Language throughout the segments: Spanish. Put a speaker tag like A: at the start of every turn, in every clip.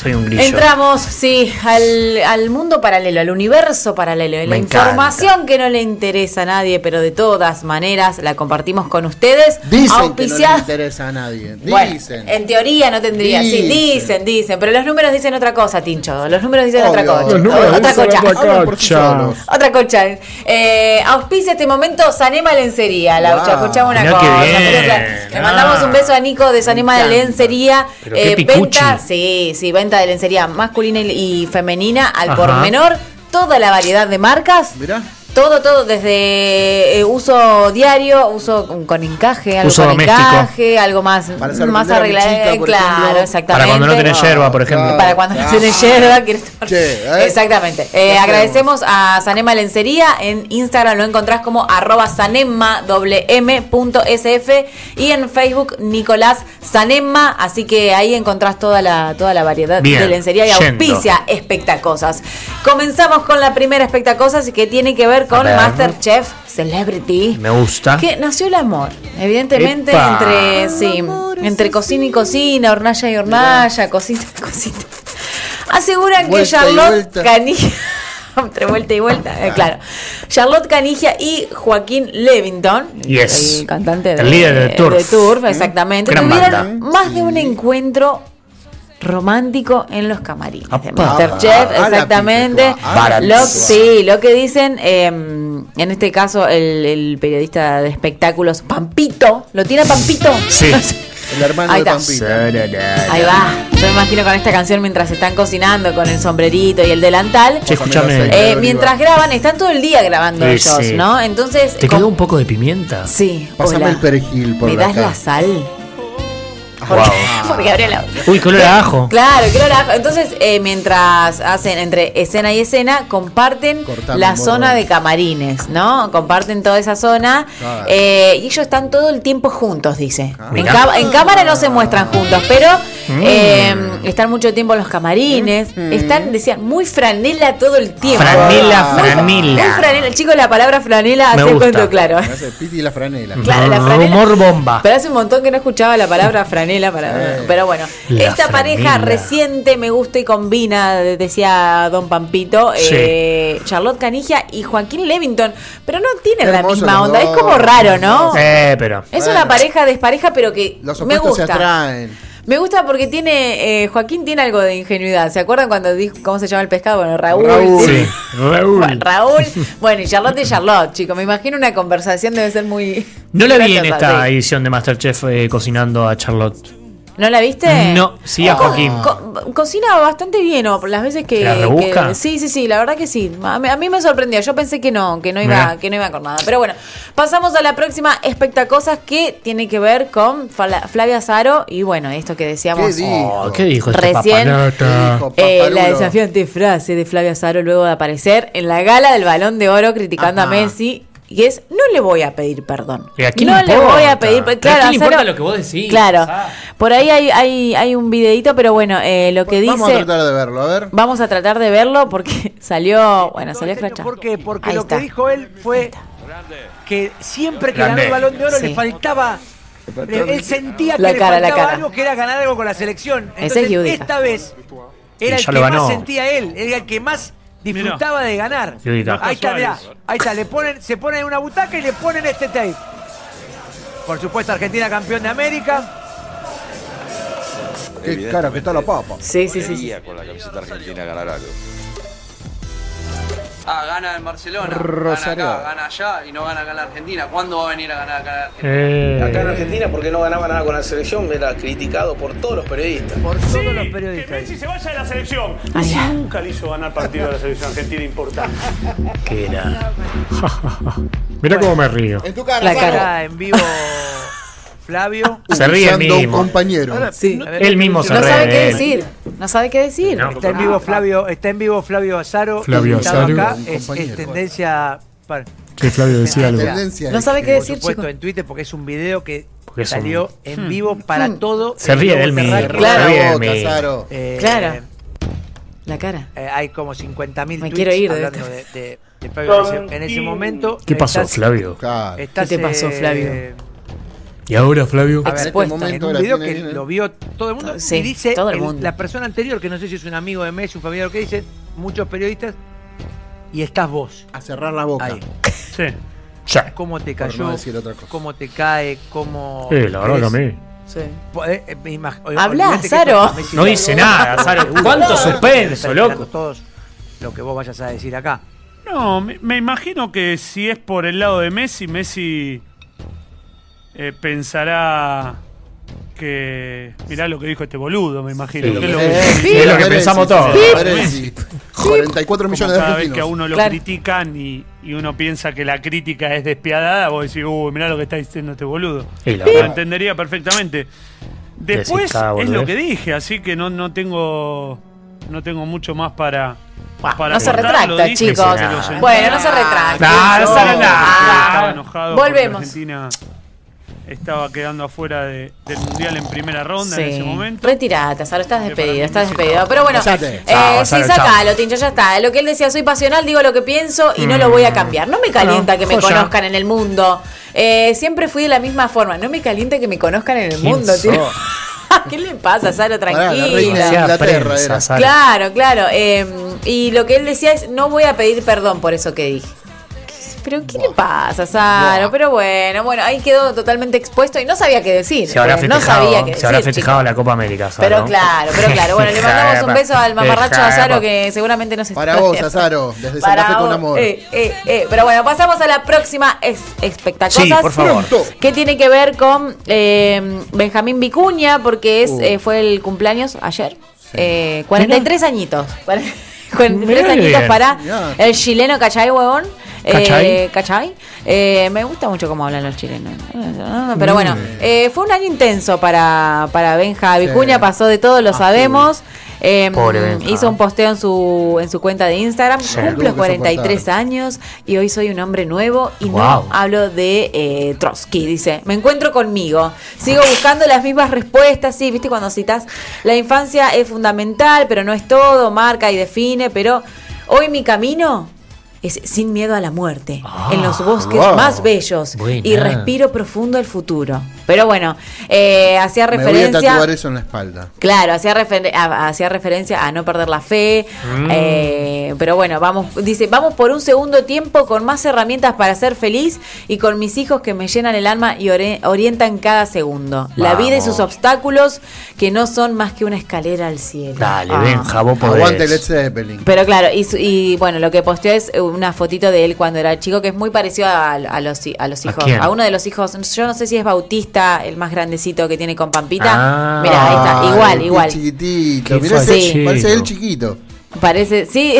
A: Soy un grillo.
B: Entramos, sí, al, al mundo paralelo, al universo paralelo. La
A: Me
B: información que no le interesa a nadie, pero de todas maneras la compartimos con ustedes.
C: Dicen que no le interesa a nadie.
B: Bueno,
C: Dicen.
B: en teoría no tendría, sí,
C: Dicen.
B: dicen, dicen, pero los números dicen otra cosa, Tincho. Los números dicen otra cosa.
C: Los números
B: otra
C: dicen
B: cocha.
C: otra solos.
B: Otra cocha. Eh, auspicia este momento Sanema Lencería, Laucha.
C: Wow.
B: Escuchamos una
A: Mirá qué
B: cosa. Le
A: Ah.
B: mandamos un beso a Nico de Sanema. Lencería. Eh, venta, sí, sí, venta de lencería masculina y y femenina al
A: Ajá.
B: por menor. Toda la variedad de marcas.
C: Mirá.
B: Todo, todo, desde eh, uso diario, uso con, con encaje, algo
A: Uso
B: con
A: doméstico.
B: encaje, algo más,
C: Para hacer
B: más arreglado.
C: chica,
B: claro,
C: ejemplo.
B: exactamente.
A: Para cuando no tenés yerba, por ejemplo.
C: Claro.
B: Para cuando no
C: Ah.
B: tenés yerba, quieres tomar-
C: Che, ¿eh?
B: Exactamente. Eh, agradecemos a Sanema Lencería. En Instagram lo encontrás como arroba sanema sf y en Facebook Nicolás Sanema. Así que ahí encontrás toda la, toda la variedad
A: Bien,
B: de lencería y
A: yendo.
B: auspicia espectacosas. Comenzamos con la primera espectacosas que tiene que ver con. Masterchef Celebrity.
A: Me gusta.
B: Que nació el amor, evidentemente
A: Epa.
B: entre sí, entre cocina y cocina, hornalla y hornalla, cosita y cosita. Aseguran que
C: Vuelta
B: Charlotte. Canigia entre vuelta y vuelta, eh, claro. Charlotte Canigia y Joaquín Levington,
A: Yes.
B: el cantante de,
A: El líder de Turf.
B: Turf, exactamente,
A: Gran
B: tuvieron
A: banda.
B: más de un encuentro romántico en los camarines de. Masterchef,
C: Ah,
B: exactamente. Lo, sí, lo que dicen, eh, en este caso, el, el periodista de espectáculos, Pampito, ¿lo tiene Pampito?
A: Sí.
C: El hermano
B: Ahí
C: de
B: está.
C: Pampita.
B: Ahí va. Yo me imagino con esta canción mientras están cocinando con el sombrerito y el delantal.
A: Che, escúchame.
B: Eh, mientras graban, están todo el día grabando
A: Sí,
B: ellos,
A: sí.
B: ¿no? Entonces.
A: ¿Te
B: con-
A: quedó un poco de pimienta?
B: Sí.
C: Pásame
B: hola.
C: el perejil por
B: ¿Me
C: la
B: das la sal?
A: Wow.
B: Porque Gabriela.
A: Uy, color a ajo.
B: Claro, qué olor a ajo. Entonces, eh, mientras hacen entre escena y escena, comparten
C: Cortame
B: la zona de camarines, ¿no? Comparten toda esa zona.
C: Claro.
B: eh, y ellos están todo el tiempo juntos, dice. En, ca- en cámara no se muestran juntos, pero
A: Mm.
B: eh, están mucho tiempo en los camarines. Están, decían, muy franela todo el tiempo.
A: Franela,
B: Muy
A: franela.
B: Muy franela. El chico, la palabra franela
A: Me
B: hace cuento claro.
C: Me hace Piti y la franela.
B: Claro, la franela.
A: Rumor bomba.
B: Pero hace un montón que no escuchaba la palabra franela para.
C: Eh.
B: Pero bueno,
A: La
B: esta pareja
A: franela.
B: reciente me gusta y combina, decía Don Pampito,
A: Sí.
B: eh, Charlotte Canigia y Joaquín Levington, pero no tienen la misma onda, es como raro, ¿no?
A: Eh, pero.
B: Es
C: Bueno.
B: una pareja despareja, pero que
C: Los
B: me
C: opuestos se
B: gusta.
C: atraen.
B: Me gusta porque tiene, eh, Joaquín tiene algo de ingenuidad. ¿Se acuerdan cuando dijo cómo se llama el pescado? Bueno, Raúl.
C: Raúl.
A: Sí. Raúl.
B: Bueno, Raúl. Bueno, y Charlotte y Charlotte, chicos. Me imagino una conversación debe ser muy.
A: No la vi en esta
B: sí.
A: edición de Masterchef eh, cocinando a Charlotte.
B: ¿No la viste?
A: No, sí a Joaquín.
B: co- cocina bastante bien, o las veces que,
A: ¿La rebusca?
B: que- sí, sí, sí, la verdad que sí. A mí, a mí me sorprendió. Yo pensé que no, que no iba,
A: Mirá.
B: que no iba con nada. Pero bueno, pasamos a la próxima espectacosas que tiene que ver con Fla- Flavia Zaro y bueno, esto que decíamos.
C: ¿Qué dijo?
A: Oh, ¿Qué dijo este
B: Recién-?
C: Dijo
B: Eh, la
C: Paparulo.
B: desafiante frase de Flavia Zaro luego de aparecer en la gala del Balón de Oro criticando
C: Ajá.
B: a Messi. Y es, no le voy a pedir perdón.
A: ¿Y a quién
B: no
A: le
B: le voy a pedir
A: ¿Pero
B: Claro,
A: a quién le importa lo que vos decís?
B: Claro.
A: Ah.
B: Por ahí hay, hay, hay un videito, pero bueno, eh, lo que dice.
C: Vamos a tratar de verlo, a ver.
B: Vamos a tratar de verlo porque salió. Bueno, salió escrachado.
D: ¿Por qué? Porque
B: Ahí
D: lo
B: está.
D: que dijo él fue que siempre que
A: Grande.
D: ganó el balón de oro
B: Sí.
D: le faltaba. le- Él sentía que
B: La
D: le
B: la
D: faltaba
B: cara.
D: algo que era ganar algo con la selección.
B: Ese es
D: Entonces, esta vez era
A: Y
D: el que
A: lo ganó.
D: más sentía él, era el que más disfrutaba de ganar.
A: Yudica.
D: Ahí está, mirá, ahí está, le ponen, se ponen en una butaca y le ponen este tape. Por supuesto, Argentina campeón de América.
C: Qué cara que está la papa.
B: Sí, sí, sí. sí.
E: Con la camiseta argentina ganar algo. Ah, gana en Barcelona,
C: Rosario.
E: gana acá, gana allá y no gana acá en la Argentina. ¿Cuándo va a venir a ganar acá en Argentina?
A: Eh,
F: Acá en Argentina, porque no ganaba nada con la selección, era criticado por todos los periodistas.
D: Por todos los
G: Que
D: periodistas.
G: Messi se vaya de la selección.
B: Va.
G: nunca le hizo ganar partido a la selección argentina importante.
A: ¿Qué era? Mira cómo me río.
C: En tu cara,
B: La cara.
D: En vivo Flavio.
A: Se ríe mismo.
C: compañero.
B: Sí.
D: A ver,
A: Él mismo se
B: No
A: ríe
B: sabe
A: de
B: qué decir. No sabe qué decir.
A: No.
D: Está en vivo Flavio, está en vivo Flavio Azaro.
A: Flavio
D: invitado
A: Azaro.
D: acá, es, es tendencia. para-
A: Que Flavio decía algo.
B: No sabe qué decir,
D: supuesto
B: chicos.
D: en Twitter porque es un video que
A: Porque es un-
D: salió en vivo para todo.
A: Se
D: el
A: ríe
D: globo
A: de él mismo.
B: Claro.
A: Se ríe de
C: boca,
A: mí.
C: Zaro.
D: Eh,
B: Claro. La cara.
D: eh, hay como 50.000
B: Me quiero ir de
D: hablando de, de- de Flavio en ese, en ese momento.
A: ¿Qué pasó,
D: estás-
A: Flavio?
C: Claro.
D: estás,
B: ¿Qué te pasó,
D: eh,
B: Flavio?
A: ¿Y ahora, Flavio?
D: A ver,
B: Expuesta.
C: en
D: un video que
C: bien, ¿eh?
D: lo vio todo el mundo
B: Sí,
D: y dice
B: todo el
D: el-
B: mundo.
D: la persona anterior, que no sé si es un amigo de Messi, un familiar que dice, muchos periodistas, y estás vos.
C: A cerrar la boca.
D: Ahí.
G: Sí.
A: Sí.
D: ¿Cómo te cayó?
C: no decir otra cosa.
D: ¿Cómo te cae? ¿Cómo.?
A: Sí, la verdad que a mí.
B: Sí.
D: Eh, eh, esto- Messi-
A: No dice nada, Saro. ¿Cuánto suspenso, loco?
D: todos lo que vos vayas a decir acá.
G: No, me, me imagino que si es por el lado de Messi, Messi eh, pensará que. Mirá lo que dijo este boludo, me imagino.
A: Sí,
G: que es lo
A: que-
G: que-
A: es lo que
C: Merezi,
A: pensamos
C: sí,
A: todos.
C: sí,
G: Pip.
C: Merezi. 44
G: como
C: millones de
G: cada vez que a
C: argentinos.
G: uno lo
B: Claro.
G: critican y, y uno piensa que la crítica es despiadada, vos decís, uy, mirá lo que está diciendo este boludo. Lo entendería perfectamente. Después
A: cada
G: es lo que dije, así que no, no tengo no tengo mucho más para, para
B: no se retracta,
G: dije,
B: chicos. Bueno, no se retracta.
A: No, no
G: porque
B: Volvemos.
G: Argentina estaba quedando afuera de- del Mundial en primera ronda en ese momento.
B: Retirate, Saro, estás despedido, estás despedido. Pero bueno, eh,
A: Chao,
B: sí, sacalo, Tincho, ya está. Lo que él decía, soy pasional, digo lo que pienso y no lo voy a cambiar. No me calienta que me
A: joya.
B: conozcan en el mundo. Eh, siempre fui de la misma forma. No me calienta que me conozcan en el
A: ¿Quién
B: mundo, tío. ¿Qué le pasa, Saro? Tranquila. Claro, claro. eh, y lo que él decía es, no voy a pedir perdón por eso que dije. Pero ¿qué le pasa, Saro?
C: Buah.
B: Pero bueno, bueno, ahí quedó totalmente expuesto y no sabía qué decir.
A: Se habrá
B: Eh, no
A: festejado,
B: sabía qué
A: se habrá
B: decir,
A: festejado la Copa América, Saro.
B: Pero claro, pero claro. Bueno, le mandamos un beso al mamarracho a Saro
A: Hija de-
B: que seguramente nos está
C: Para vos. Azaro, desde
B: Para
C: Santa Fe con amor.
B: Eh, eh, eh. Pero bueno, pasamos a la próxima es espectacosas.
A: Sí, por favor.
B: Que tiene que ver con eh, Benjamín Vicuña, porque es
C: Uh.
B: eh, fue el cumpleaños ayer. Eh, 43 añitos. 43
A: Mirá qué
B: añitos
A: bien.
B: para el chileno Cachay, huevón. Eh,
A: ¿Cachai?
B: ¿Cachai? Eh, me gusta mucho cómo hablan los chilenos. Pero bueno, eh, fue un año intenso para, para Benja Vicuña,
C: Sí.
B: pasó de todo, lo sabemos. Eh,
A: Pobre Benja.
B: hizo un posteo en su, en su cuenta de Instagram.
A: Sí.
B: Cumplo
C: Tuvo que
B: 43
C: soportar.
B: años y hoy soy un hombre nuevo y no hablo de eh, Trotsky. Dice, me encuentro conmigo. Sigo buscando las mismas respuestas. Sí, viste cuando citas, la infancia es fundamental, pero no es todo, marca y define. Pero hoy mi camino es sin miedo a la muerte,
A: Ah,
B: en los bosques
C: wow.
B: más bellos
A: Buena.
B: y respiro profundo el futuro. Pero bueno, eh, hacía
C: Me voy a
B: referencia...
C: tatuar eso en la espalda.
B: Claro, hacía, refer- hacía referencia a no perder la fe.
A: Mm.
B: eh, pero bueno, vamos, dice, vamos por un segundo tiempo con más herramientas para ser feliz y con mis hijos que me llenan el alma y ore- orientan cada segundo. La vida y sus obstáculos que no son más que una escalera al cielo.
A: Dale,
B: Ah.
A: Vos podés.
C: Aguante Zeppelin.
B: Pero claro, y, su- y bueno, lo que posteó es una fotito de él cuando era chico, que es muy parecido a, a los, a los
A: ¿A
B: hijos.
A: quién?
B: A, uno de los hijos, yo no sé si es Bautista, el más grandecito que tiene con Pampita.
A: Ah.
B: Mira, ahí está, igual, igual.
C: chiquitito. Mirá ese-
B: fachero.
C: parece él chiquito.
B: Parece, sí.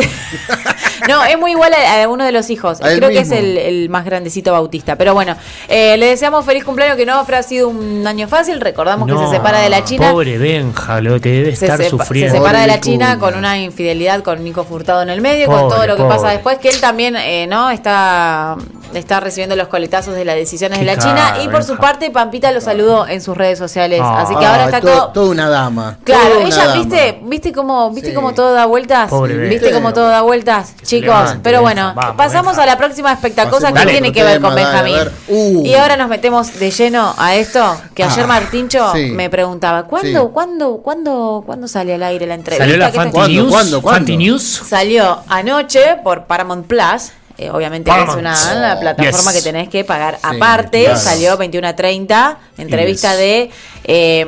B: no, es muy igual a, a uno de los hijos.
C: A
B: Creo que es el, el más grandecito Bautista. Pero bueno, eh, le deseamos feliz cumpleaños, que no habrá sido un año fácil. Recordamos que se separa de la China.
A: Pobre Benja, lo que debe
B: Se,
A: estar
B: se
A: sufriendo.
B: separa de la China con una infidelidad con Nico Furtado en el medio, con todo lo que
A: pobre.
B: pasa después, que él también eh, no está, está recibiendo los coletazos de las decisiones de la China. Y por su parte, Pampita lo saludó en sus redes sociales.
A: Ah.
B: Así que ahora
C: Ah,
B: está
C: todo-
B: todo.
C: Toda una dama.
B: Claro, ella,
C: dama.
B: ¿viste? ¿Viste cómo, viste
C: Sí.
B: cómo todo da vueltas?
A: Pobre
B: ¿Viste cómo todo da vueltas? Chicos,
A: levante,
B: pero bueno,
A: Vamos,
B: pasamos a la próxima espectacosa que tiene que ver con Benjamín.
C: ver. Uh.
B: Y ahora nos metemos de lleno a esto, que ayer
C: Ah,
B: Martincho
C: sí.
B: me preguntaba, ¿cuándo,
C: Sí.
B: ¿cuándo, cuándo, cuándo sale al aire la entrevista?
A: ¿Salió la
B: ¿Qué
A: Fanti
B: te-
C: ¿Cuándo,
A: News?
C: cuándo, cuándo?
A: Fanti News.
B: Salió anoche por Paramount Plus. Eh, obviamente es una, una plataforma
A: Yes.
B: que tenés que pagar aparte.
C: claro.
B: Salió 21 a 30. Entrevista
A: Yes.
B: de eh,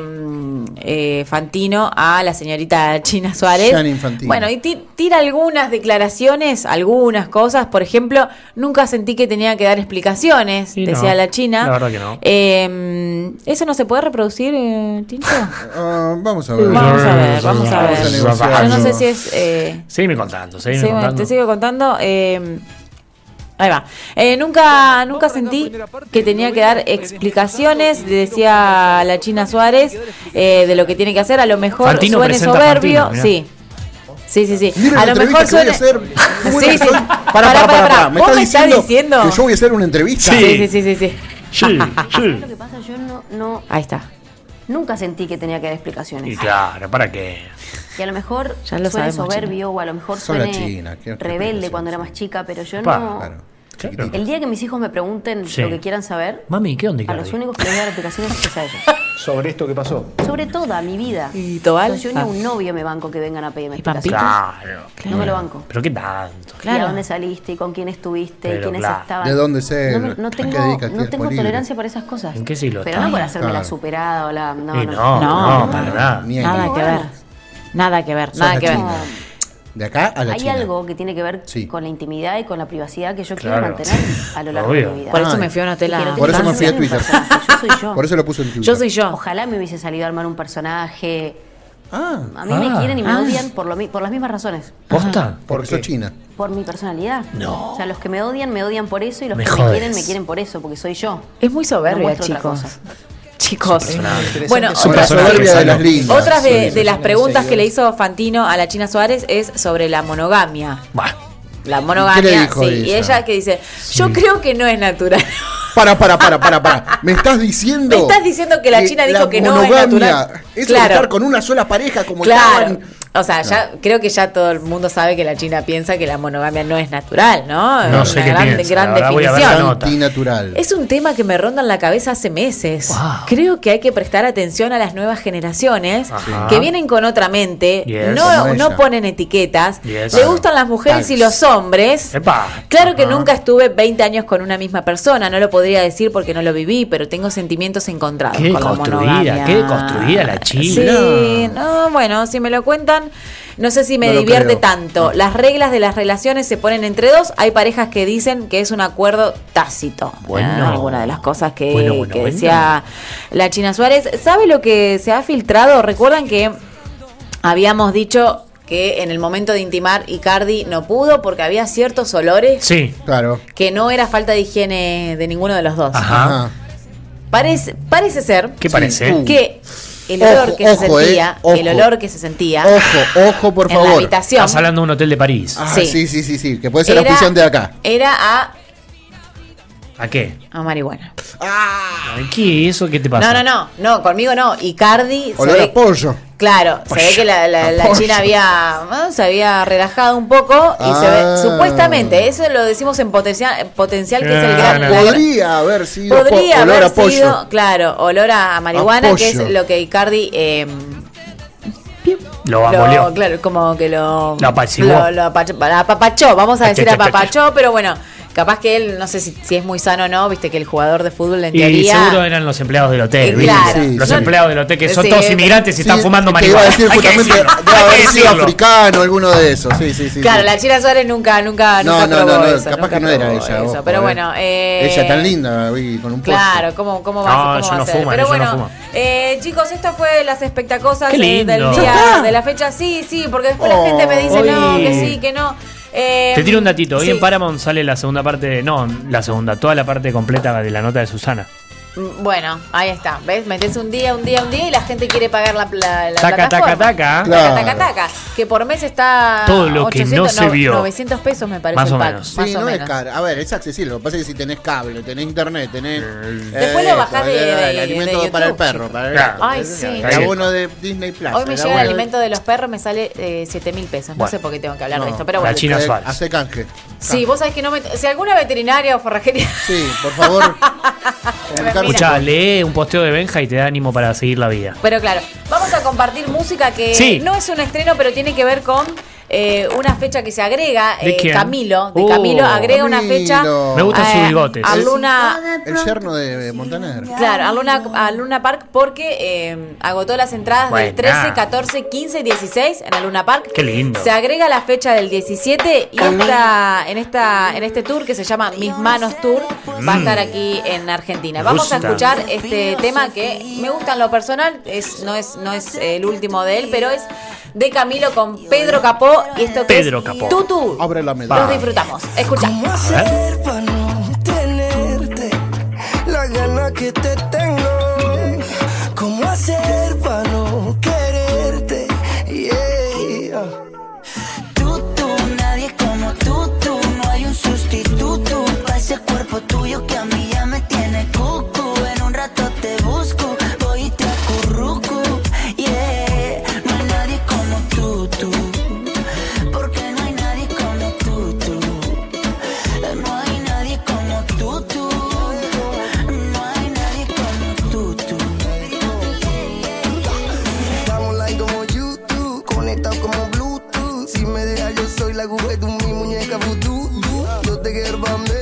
B: eh, Fantino a la señorita China Suárez. Bueno, y ti- tira algunas declaraciones, algunas cosas. Por ejemplo, nunca sentí que tenía que dar explicaciones,
A: Y
B: decía
A: no,
B: la China.
A: la verdad que no.
B: Eh, ¿Eso no se puede reproducir, eh, Tincho?
C: Ah, vamos a ver.
B: Vamos a ver, vamos a
C: Vamos
B: ver.
C: a.
B: Yo no sé si es... eh,
A: Seguime contando, seguime
B: Sí, bueno,
A: contando.
B: te sigo contando. eh, ahí va. Eh, nunca, nunca sentí que tenía que dar explicaciones, decía la China Suárez, eh, de lo que tiene que hacer. A lo mejor
A: Fantino
B: suene soberbio.
A: Fantino,
B: sí. Sí, sí, sí.
C: Miren
B: a lo mejor
C: que voy a
B: suene.
C: hacer. ¿Cómo
B: Sí, sí. pará,
C: pará,
B: pará.
C: pará. ¿Me
B: ¿Vos
C: estás
B: me estás
C: diciendo
B: diciendo?
C: que yo voy a hacer una entrevista?
B: Sí, sí, sí, sí, sí.
A: Sí, sí.
H: Lo que pasa, yo no, no,
B: Ahí está.
H: nunca sentí que tenía que dar
A: Y
H: explicaciones.
A: claro, ¿para qué?
H: Y a lo mejor
B: Ya lo
H: suene
B: sabemos,
H: soberbio o a lo mejor suene
C: China, ¿qué- qué
H: rebelde cuando era más chica, pero yo
A: Pa,
H: no,
C: claro. Chiquitito.
H: El día que mis hijos me pregunten
I: Sí.
H: lo que quieran saber,
I: Mami, ¿qué onda,
H: a los únicos que les voy a dar explicaciones es a ellos.
J: Sobre esto que pasó.
H: Sobre toda mi vida.
B: ¿Y Tobal?
H: Yo ni a
B: Ah.
H: un novio me banco que vengan a pedirme
B: ¿Y
H: explicaciones.
I: Claro.
H: No me lo banco.
I: Pero qué tanto.
H: ¿Y
B: Claro.
H: a dónde saliste? ¿Y con quién estuviste? ¿Y
I: Pero
H: quiénes
I: claro.
H: estaban?
C: ¿De dónde ser?
H: No, no
C: ¿A qué
H: tengo, no tengo tolerancia para esas cosas.
I: ¿En qué siglo
H: Pero
I: estás?
H: no por hacerme la
C: Claro.
H: superada o la... No,
I: Y
H: no.
I: no,
B: No,
I: no,
B: no,
I: para nada.
B: Nada que ver. Nada que ver, nada que ver.
C: De acá a la
H: Hay
C: China.
H: algo que tiene que ver
C: Sí.
H: con la intimidad y con la privacidad que yo
I: Claro.
H: quiero mantener a lo largo
I: Obvio.
H: de mi vida.
B: Por eso me fui a un
H: Y
B: hotel
H: quiero
B: a
H: que
C: Por eso me fui a Twitter.
H: Yo soy yo.
C: Por eso lo puso en Twitter.
B: Yo soy yo.
H: Ojalá me hubiese salido a armar un personaje.
C: Ah,
H: A mí
I: Ah.
H: me quieren y me
B: Ah.
H: odian por, lo, por las mismas razones.
I: ¿Posta?
C: porque sos china.
H: Por mi personalidad.
I: No.
H: O sea, los que me odian, me odian por eso y los
I: Me
H: que
I: jodes.
H: me quieren, me quieren por eso, porque soy yo.
B: Es muy
H: No
B: soberbia,
H: otra
B: chicos. Chicos. Bueno,
C: soberbia de.
B: Otras de, las preguntas que le hizo Fantino a la China Suárez es sobre la monogamia.
I: Bah.
B: La
C: ¿Y
B: monogamia, sí.
C: ella?
B: Y ella que dice, yo creo que no es natural.
C: Para, para, para, para, para. ¿Me estás diciendo?
B: Me estás diciendo que la China dijo que no es natural.
C: Eso
B: Claro.
C: de estar con una sola pareja como
B: Claro.
C: estaban.
B: O sea, ya creo que ya todo el mundo sabe que la China piensa que la monogamia no es natural, ¿no?
I: No
B: Es
I: sé
B: una
I: qué
B: gran,
I: piensa,
B: gran definición.
C: Antinatural.
B: Es un tema que me ronda en la cabeza hace meses.
I: Wow.
B: Creo que hay que prestar atención a las nuevas generaciones
I: Ajá.
B: que vienen con otra mente,
I: Yes.
B: no, no ponen etiquetas,
I: Yes.
B: le gustan las mujeres y los hombres.
I: Epa.
B: Claro que
I: Ajá.
B: nunca estuve 20 años con una misma persona, no lo podría decir porque no lo viví, pero tengo sentimientos encontrados
I: Qué
B: con la
I: construida,
B: monogamia.
I: qué construida la China.
B: Sí, no, bueno, si me lo cuentan, no sé si me
C: No
B: divierte
C: creo.
B: tanto. Las reglas de las relaciones se ponen entre dos. Hay parejas que dicen que es un acuerdo tácito.
I: Bueno.
B: Ah, alguna de las cosas que,
I: Bueno, bueno,
B: que
I: bueno.
B: decía la China Suárez. ¿Sabe lo que se ha filtrado? Recuerdan que habíamos dicho que en el momento de intimar Icardi no pudo porque había ciertos olores
I: Sí.
C: Claro.
B: que no era falta de higiene de ninguno de los dos.
I: Ajá.
B: Parece, parece ser
I: ¿Qué parece?
C: Uh.
B: que el olor
C: Ojo,
B: que se sentía,
C: eh,
B: el olor que se sentía
C: Ojo, ojo, por
B: en la
C: favor.
B: habitación
I: Estás hablando de un hotel de París.
C: Ah,
B: Sí.
C: sí, sí, sí, sí. Que puede ser
B: era,
C: auspiciante de acá.
B: era a,
I: ¿A qué?
B: a marihuana.
I: Ay, ¿Qué? ¿Eso qué te pasa?
B: No, no, no, no, conmigo no. Icardi se
C: Olor
B: ve-
C: a pollo.
B: Claro, se ve que la, la- la. China había ¿no? se había relajado un poco y se
C: Ah.
B: ve supuestamente, eso lo decimos en potencial, en potencial que es el
I: Ah,
B: gran la-
C: Podría haber sido po-
B: podría
C: olor
B: haber
C: a pollo.
B: sido, claro, olor a marihuana,
C: A
B: que es lo que Icardi eh,
I: Lo
B: lo-
I: abolió.
B: claro, como que lo
I: Lo apaciguó.
B: lo- lo apapachó, vamos a decir
I: ach, ach,
B: apapachó, pero bueno, capaz que él, no sé si, si es muy sano o no, viste que el jugador de fútbol en
I: Y
B: teoría...
I: seguro eran los empleados del hotel.
B: Eh,
I: ¿viste?
B: claro.
I: Los
C: Sí.
I: empleados del hotel que son
B: Sí.
I: todos inmigrantes y
C: Sí,
I: están fumando
C: te iba a
I: marihuana.
C: decir
I: Hay que
C: justamente,
I: decirlo,
C: debe
I: hay que
C: haber sido
I: decirlo.
C: africano, alguno de esos. Sí, sí, sí.
B: Claro,
C: sí.
B: la China Suárez nunca, nunca,
C: No,
B: nunca
C: no,
B: probó
C: no, no,
B: eso,
C: capaz que no era ella.
B: eso, pero bueno, eh,
C: Ella tan linda, vi, con un.
B: Claro, ¿cómo, cómo va,
I: No,
B: cómo
I: ella
B: va
I: no
B: a ser?
I: fuma,
B: Pero bueno, eh, chicos, esto fue las espectacosas eh, del
I: ¿Ya
B: día de la fecha. Sí, sí, porque después
C: Oh,
B: la gente me dice no, que sí, que no. Eh,
I: Te tiro un datito. Hoy
B: sí.
I: en Paramount sale la segunda parte. No, la segunda, toda la parte completa de la nota de Susana.
B: Mm, Bueno, ahí está. ¿Ves? Metes un día, un día, un día y la gente quiere pagar la, la, la
I: Taca, taca,
B: plataforma.
I: taca.
C: Claro.
B: Taca, taca, taca. Que por mes está.
I: Todo lo que no se vio.
B: 900 pesos me parece
I: Más
B: el
I: o
B: pack.
I: menos.
C: Sí,
B: más o
C: no es caro. A ver, es accesible. Lo que pasa es que si tenés cable, tenés internet, tenés.
B: Después lo bajás de-
C: el alimento
B: de
C: para el perro. Para el.
B: Ay, sí.
C: El abono de Disney Plus.
B: Hoy me llega el
C: abono-
B: alimento de los perros, me sale eh, 7 mil pesos. No
I: Bueno.
B: sé por qué tengo que hablar de esto, pero
I: la
B: bueno.
I: China
C: Eh. Hace canje.
B: Sí, vos sabés que no me. Si alguna veterinaria o forrajería.
C: Sí, por favor.
I: Escucha, lee un posteo de Benja y te da ánimo para seguir la vida.
B: Pero claro, vamos a compartir música que
I: Sí.
B: no es un estreno, pero tiene que ver con eh, una fecha que se agrega.
I: ¿De
B: eh,
I: quién?
B: Camilo, de
I: Oh.
B: Camilo, agrega una
C: Camilo.
B: fecha.
C: Me
I: gustan sus
B: eh,
I: bigotes.
B: A Luna.
C: El yerno de Montaner.
B: Claro, a Luna, a Luna Park porque eh, agotó las entradas del
I: Buena.
B: 13, 14, 15 y 16 en el Luna Park.
I: Qué lindo.
B: Se agrega la fecha del 17 y esta, en, esta, en este tour que se llama Mis Manos Tour va a estar aquí en Argentina.
I: Me
B: Vamos a
I: gusta.
B: escuchar este tema que me gusta en lo personal, es, no, es, no es el último de él, pero es de Camilo con Pedro Capó y esto que
I: Pedro
B: es
I: Capó.
B: Tutu.
C: Abre la
B: Los
C: medalla.
B: disfrutamos. Escuchamos.
I: A ver.
K: para no tenerte la gana que te tengo? ¿Cómo hacer tú. Yo te